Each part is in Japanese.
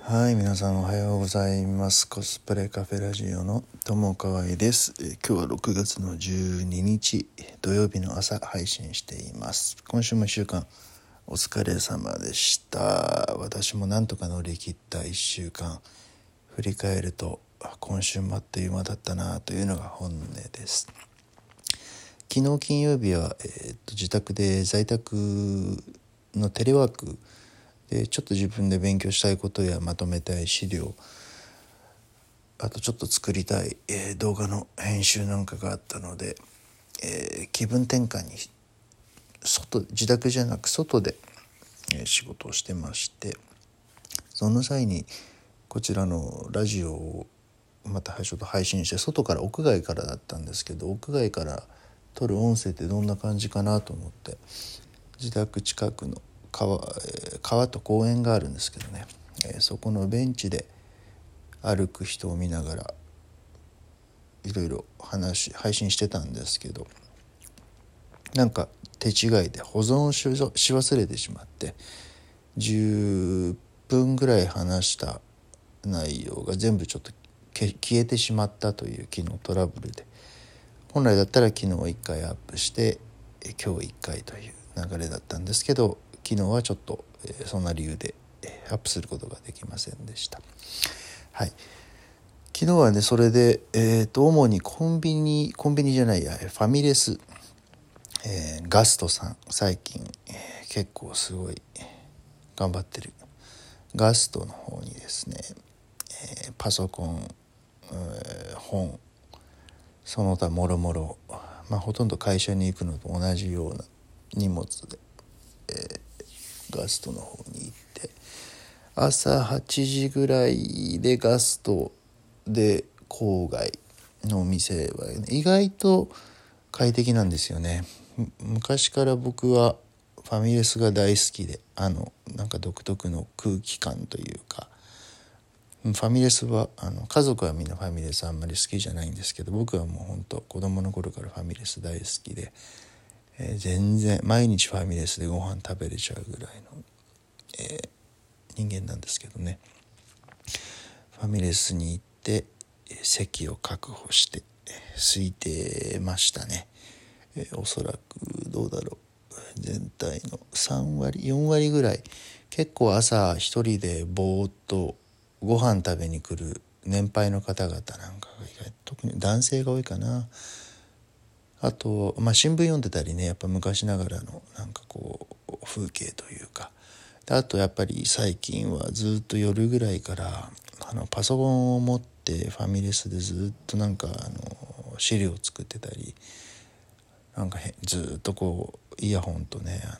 はい皆さんおはようございます。コスプレカフェラジオの友川です、今日は6月の12日土曜日の朝配信しています。今週も1週間お疲れ様でした。私もなんとか乗り切った1週間。振り返ると今週もあっという間だったなというのが本音です。昨日金曜日は、えー、と自宅で在宅のテレワークでちょっと自分で勉強したいことやまとめたい資料あとちょっと作りたい、えー、動画の編集なんかがあったので、えー、気分転換に外自宅じゃなく外で、えー、仕事をしてましてその際にこちらのラジオをまたちょっと配信して外から屋外からだったんですけど屋外から撮る音声ってどんな感じかなと思って自宅近くの川川と公園があるんですけどね、え、そこのベンチで歩く人を見ながらいろいろ話配信してたんですけどなんか手違いで保存し忘れてしまって10分ぐらい話した内容が全部ちょっと消えてしまったという機能トラブルで本来だったら昨日1回アップして今日1回という流れだったんですけど昨日はちょっと、そんな理由で、アップすることができませんでした。はい昨日はねそれで、えーと、主にコンビニコンビニじゃないやファミレス、えー、ガストさん最近、えー、結構すごい頑張ってるガストの方にですね、えー、パソコン、え本その他もろもろまほとんど会社に行くのと同じような荷物で、えガストの方に行って朝8時ぐらいでガストで郊外のお店は、ね、意外と快適なんですよね。昔から僕はファミレスが大好きであのなんか独特の空気感というかファミレスはあの家族はみんなファミレスあんまり好きじゃないんですけど僕はもうほんと子供の頃からファミレス大好きでえー、全然毎日ファミレスでご飯食べれちゃうぐらいの、えー、人間なんですけどね。ファミレスに行って席を確保して空いてましたね、えー、おそらくどうだろう。全体の3割4割ぐらい。結構朝一人でぼーっとご飯食べに来る年配の方々なんかが意外特に男性が多いかな。あと、まあ、新聞読んでたりねやっぱ昔ながらのなんかこう風景というか。あとやっぱり最近はずっと夜ぐらいからあのパソコンを持ってファミレスでずっとなんかあの資料を作ってたりなんかずっとこうイヤホンとねあの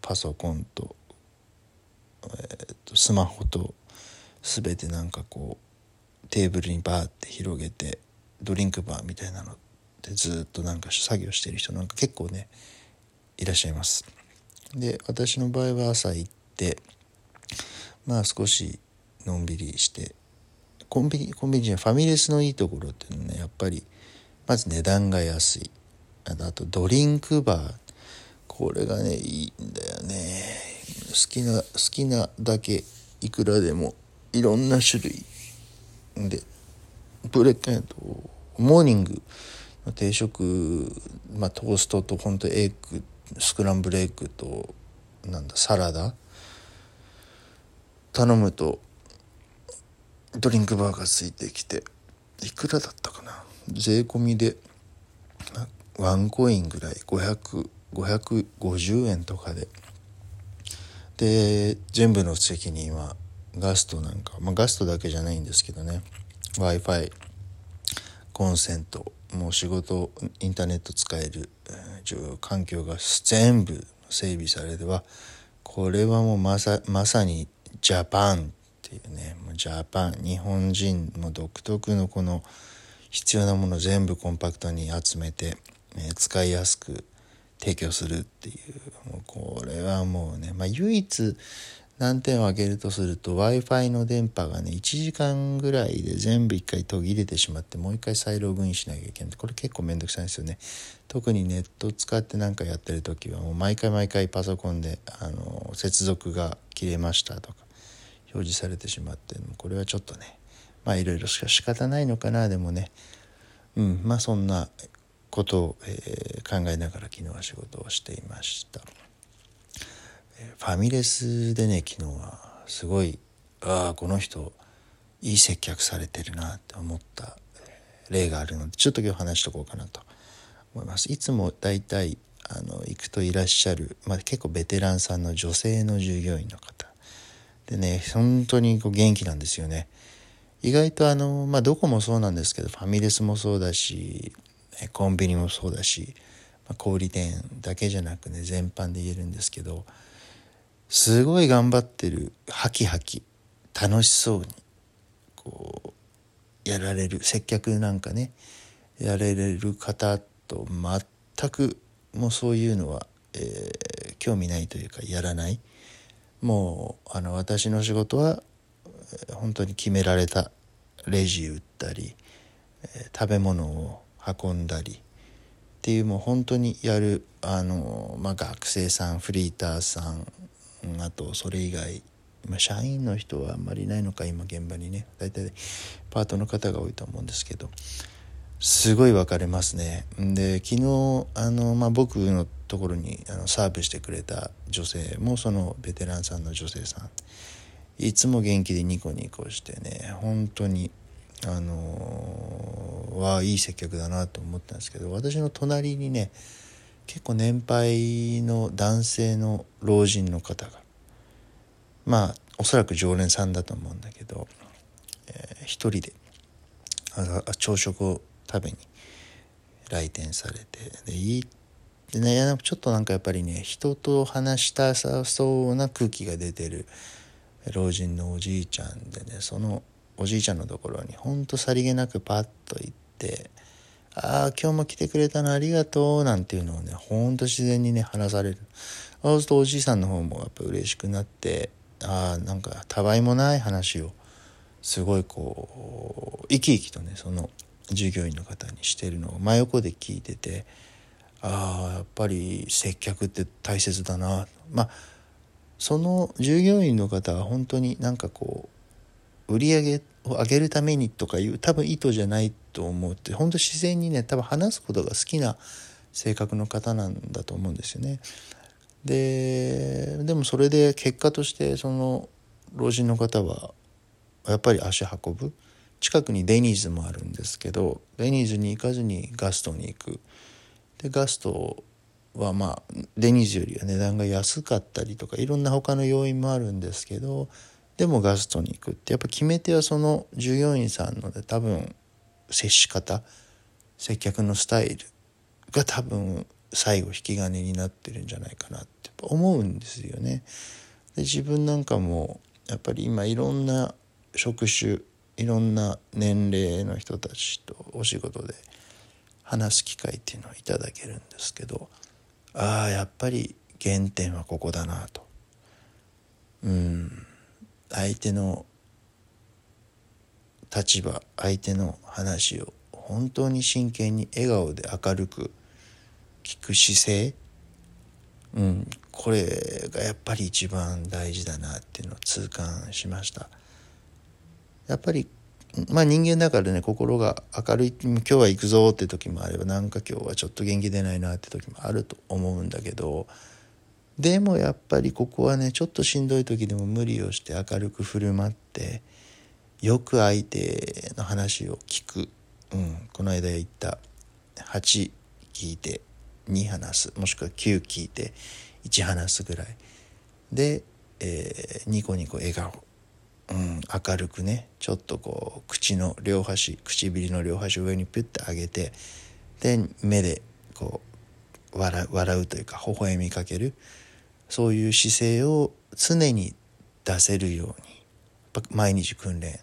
パソコンと,、えー、とスマホと全てなんかこうテーブルにバーって広げてドリンクバーみたいなのでずっとなんか作業してる人なんか結構ねいらっしゃいます。で私の場合は朝行ってまあ少しのんびりしてコンビニコンビニじゃファミレスのいいところっていうのはねやっぱりまず値段が安いあとドリンクバーこれがねいいね好きな好きなだけいくらでもいろんな種類でブレッドモーニング定食、まあ、トーストと本当エッグスクランブルエッグとなんだサラダ頼むとドリンクバーがついてきていくらだったかな？税込みでワンコインぐらい500550円とかでで全部の責任はガストなんか、まあ、ガストだけじゃないんですけどね。w i f i コンセントもう仕事インターネット使える、環境が全部整備されてはこれはもうまさまさにジャパンっていうねもうジャパン日本人の独特のこの必要なもの全部コンパクトに集めて、え、使いやすく提供するっていうもうこれはもうね、まあ、唯一難点を挙げるとすると w i f i の電波がね1時間ぐらいで全部一回途切れてしまってもう一回再ログインしなきゃいけない。これ結構めんどくさいんですよね。特にネット使って何かやってる時はもう毎回毎回パソコンであの接続が切れましたとか表示されてしまってこれはちょっとねまあいろいろしか仕方ないのかな。でもねうんまあそんなことを、えー、考えながら昨日は仕事をしていました。えファミレスでね昨日はすごいああこの人いい接客されてるなって思った例があるのでちょっと今日話しとこうかなと思います。いつもだいたいあの行くといらっしゃる、まあ、結構ベテランさんの女性の従業員の方でね本当にこう元気なんですよね。意外とあの、まあ、どこもそうなんですけどファミレスもそうだしコンビニもそうだし、まあ、小売店だけじゃなくね全般で言えるんですけどすごい頑張ってるハキハキ楽しそうにこうやられる接客なんかねやられる方と全くもうそういうのは、えー、興味ないというかやらない。もうあの私の仕事は本当に決められたレジ売ったり、えー、食べ物を運んだり。っていうもう本当にやるあの、まあ、学生さんフリーターさんあとそれ以外、まあ、社員の人はあんまりいないのか今現場にね。大体パートの方が多いと思うんですけど。すごい分かれますね。で昨日あの、まあ、僕のところにあのサーブしてくれた女性もそのベテランさんの女性さん。いつも元気でニコニコしてね本当にあのー、わあいい接客だなと思ったんですけど私の隣にね結構年配の男性の老人の方がまあおそらく常連さんだと思うんだけど、えー、一人で朝食を食べに来店されてでいいでねちょっとなんかやっぱりね人と話したさそうな空気が出てる老人のおじいちゃんでねそのおじいちゃんのところにほんとさりげなくパッと行ってああ、今日も来てくれたのありがとう、なんていうのをね、ほんと自然にね、話される。そうするとおじいさんの方もやっぱ嬉しくなって、ああ、なんか、たわいもない話を、すごいこう、生き生きとね、その従業員の方にしてるのを真横で聞いてて、ああ、やっぱり接客って大切だな。まあ、その従業員の方は本当になんかこう、売り上げを上げるためにとかいう多分意図じゃないと思うって本当自然にね多分話すことが好きな性格の方なんだと思うんですよね。ででもそれで結果としてその老人の方はやっぱり足運ぶ近くにデニーズもあるんですけどデニーズに行かずにガストに行くでガストはまあデニーズよりは値段が安かったりとかいろんな他の要因もあるんですけどでもガストに行くってやっぱ決め手はその従業員さんので多分接し方接客のスタイルが多分最後引き金になってるんじゃないかなって思うんですよね。で自分なんかもやっぱり今いろんな職種いろんな年齢の人たちとお仕事で話す機会っていうのをいただけるんですけどああやっぱり原点はここだなと。うん相手の立場相手の話を本当に真剣に笑顔で明るく聞く姿勢。うんこれがやっぱり一番大事だなっていうのを痛感しました。やっぱりまあ人間だからね心が明るい。今日は行くぞって時もあればなんか今日はちょっと元気出ないなって時もあると思うんだけどでもやっぱりここはねちょっとしんどい時でも無理をして明るく振る舞ってよく相手の話を聞く、うん、この間言った。8聞いて2話す。もしくは9聞いて1話すぐらい。で、えー、ニコニコ笑顔、うん、明るくねちょっとこう口の両端唇の両端を上にピュッて上げてで目でこう笑笑うというか微笑みかける。そういう姿勢を常に出せるように毎日訓練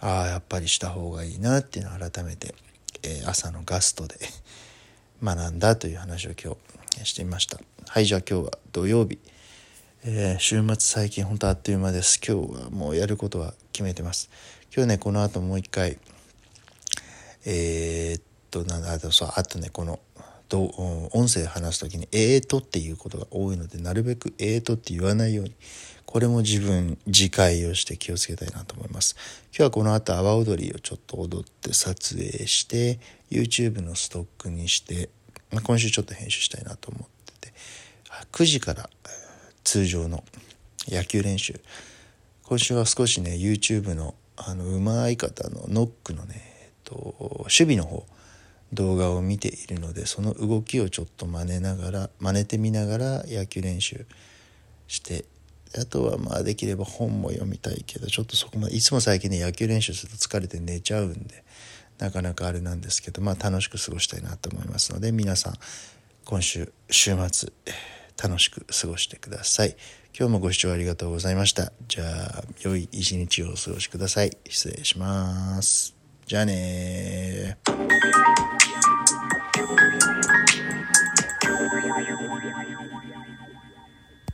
ああやっぱりした方がいいなっていうのを改めて、えー、朝のガストで 学んだという話を今日してみましたはいじゃあ今日は土曜日、えー、週末最近本当あっという間です。今日はもうやることは決めてます。今日ね、この後もう一回、えー、っと、なんだ、あとそう、あとね、この、ど音声話す時に「えーと」っていうことが多いのでなるべく「えーと」って言わないように。これも自分自戒をして気をつけたいなと思います。今日はこの後阿波踊りをちょっと踊って撮影して YouTube のストックにして、まあ、今週ちょっと編集したいなと思ってて。9時から通常の野球練習。今週は少しね YouTube のあのうまい方のノックのね、えっと、守備の方動画を見ているのでその動きをちょっと真似ながら真似てみながら野球練習してあとはまあできれば本も読みたいけどちょっとそこまでいつも最近ね野球練習すると疲れて寝ちゃうんでなかなかあれなんですけどまあ楽しく過ごしたいなと思いますので皆さん今週週末楽しく過ごしてください。今日もご視聴ありがとうございました。じゃあ良い一日をお過ごしください。失礼します。じゃあね Thank you.